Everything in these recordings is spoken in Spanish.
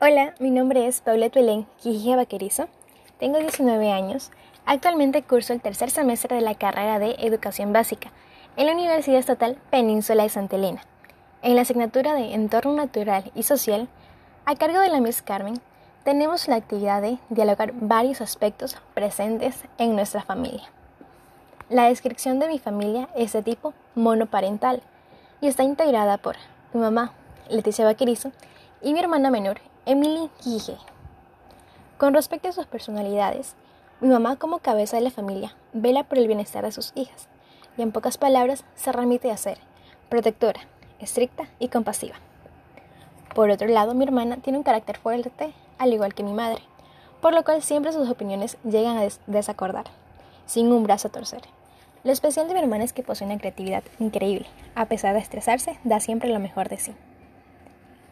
Hola, mi nombre es Paulette Belén Quijía Vaquerizo. Tengo 19 años. Actualmente curso el tercer semestre de la carrera de Educación Básica en la Universidad Estatal Península de Santa Elena. En la asignatura de Entorno Natural y Social, a cargo de la Miss Carmen, tenemos la actividad de dialogar varios aspectos presentes en nuestra familia. La descripción de mi familia es de tipo monoparental y está integrada por mi mamá, Leticia Vaquerizo, y mi hermana menor, Emily Quije. Con respecto a sus personalidades, mi mamá como cabeza de la familia vela por el bienestar de sus hijas y en pocas palabras se remite a ser protectora, estricta y compasiva. Por otro lado, mi hermana tiene un carácter fuerte, al igual que mi madre, por lo cual siempre sus opiniones llegan a desacordar, sin un brazo a torcer. Lo especial de mi hermana es que posee una creatividad increíble. A pesar de estresarse, da siempre lo mejor de sí.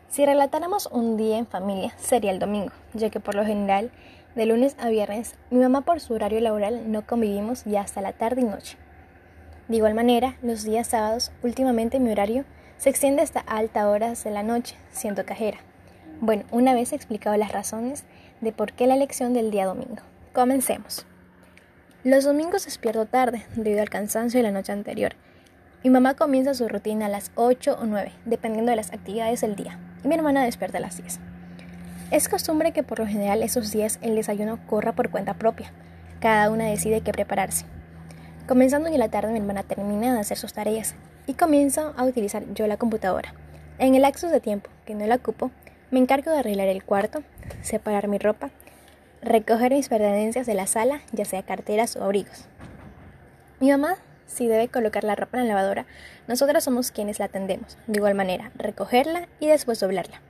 Si relatáramos un día en familia, sería el domingo, ya que por lo general, de lunes a viernes, mi mamá por su horario laboral no convivimos ya hasta la tarde y noche. De igual manera, los días sábados, últimamente mi horario se extiende hasta altas horas de la noche, siendo cajera. Bueno, una vez explicado las razones de por qué la elección del día domingo. Comencemos. Los domingos despierto tarde debido al cansancio de la noche anterior. Mi mamá comienza su rutina a las 8 o 9, dependiendo de las actividades del día mi hermana despierta a las 10. Es costumbre que por lo general esos días el desayuno corra por cuenta propia. Cada una decide qué prepararse. Comenzando en la tarde mi hermana termina de hacer sus tareas y comienzo a utilizar yo la computadora. En el lapso de tiempo que no la ocupo, me encargo de arreglar el cuarto, separar mi ropa, recoger mis pertenencias de la sala, ya sea carteras o abrigos. Mi mamá si debe colocar la ropa en la lavadora, nosotros somos quienes la atendemos. De igual manera, recogerla y después doblarla.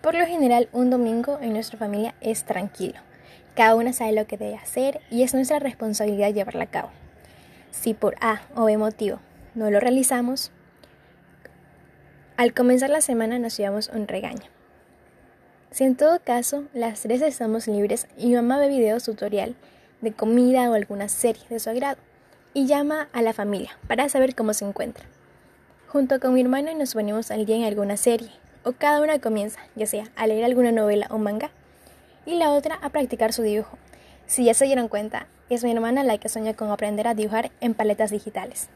Por lo general, un domingo en nuestra familia es tranquilo. Cada una sabe lo que debe hacer y es nuestra responsabilidad llevarla a cabo. Si por A o B motivo no lo realizamos, al comenzar la semana nos llevamos un regaño. Si en todo caso las tres estamos libres y mamá ve videos tutorial de comida o alguna serie de su agrado, y llama a la familia para saber cómo se encuentra. Junto con mi hermano nos ponemos al día en alguna serie, o cada una comienza, ya sea a leer alguna novela o manga, y la otra a practicar su dibujo. Si ya se dieron cuenta, es mi hermana la que sueña con aprender a dibujar en paletas digitales.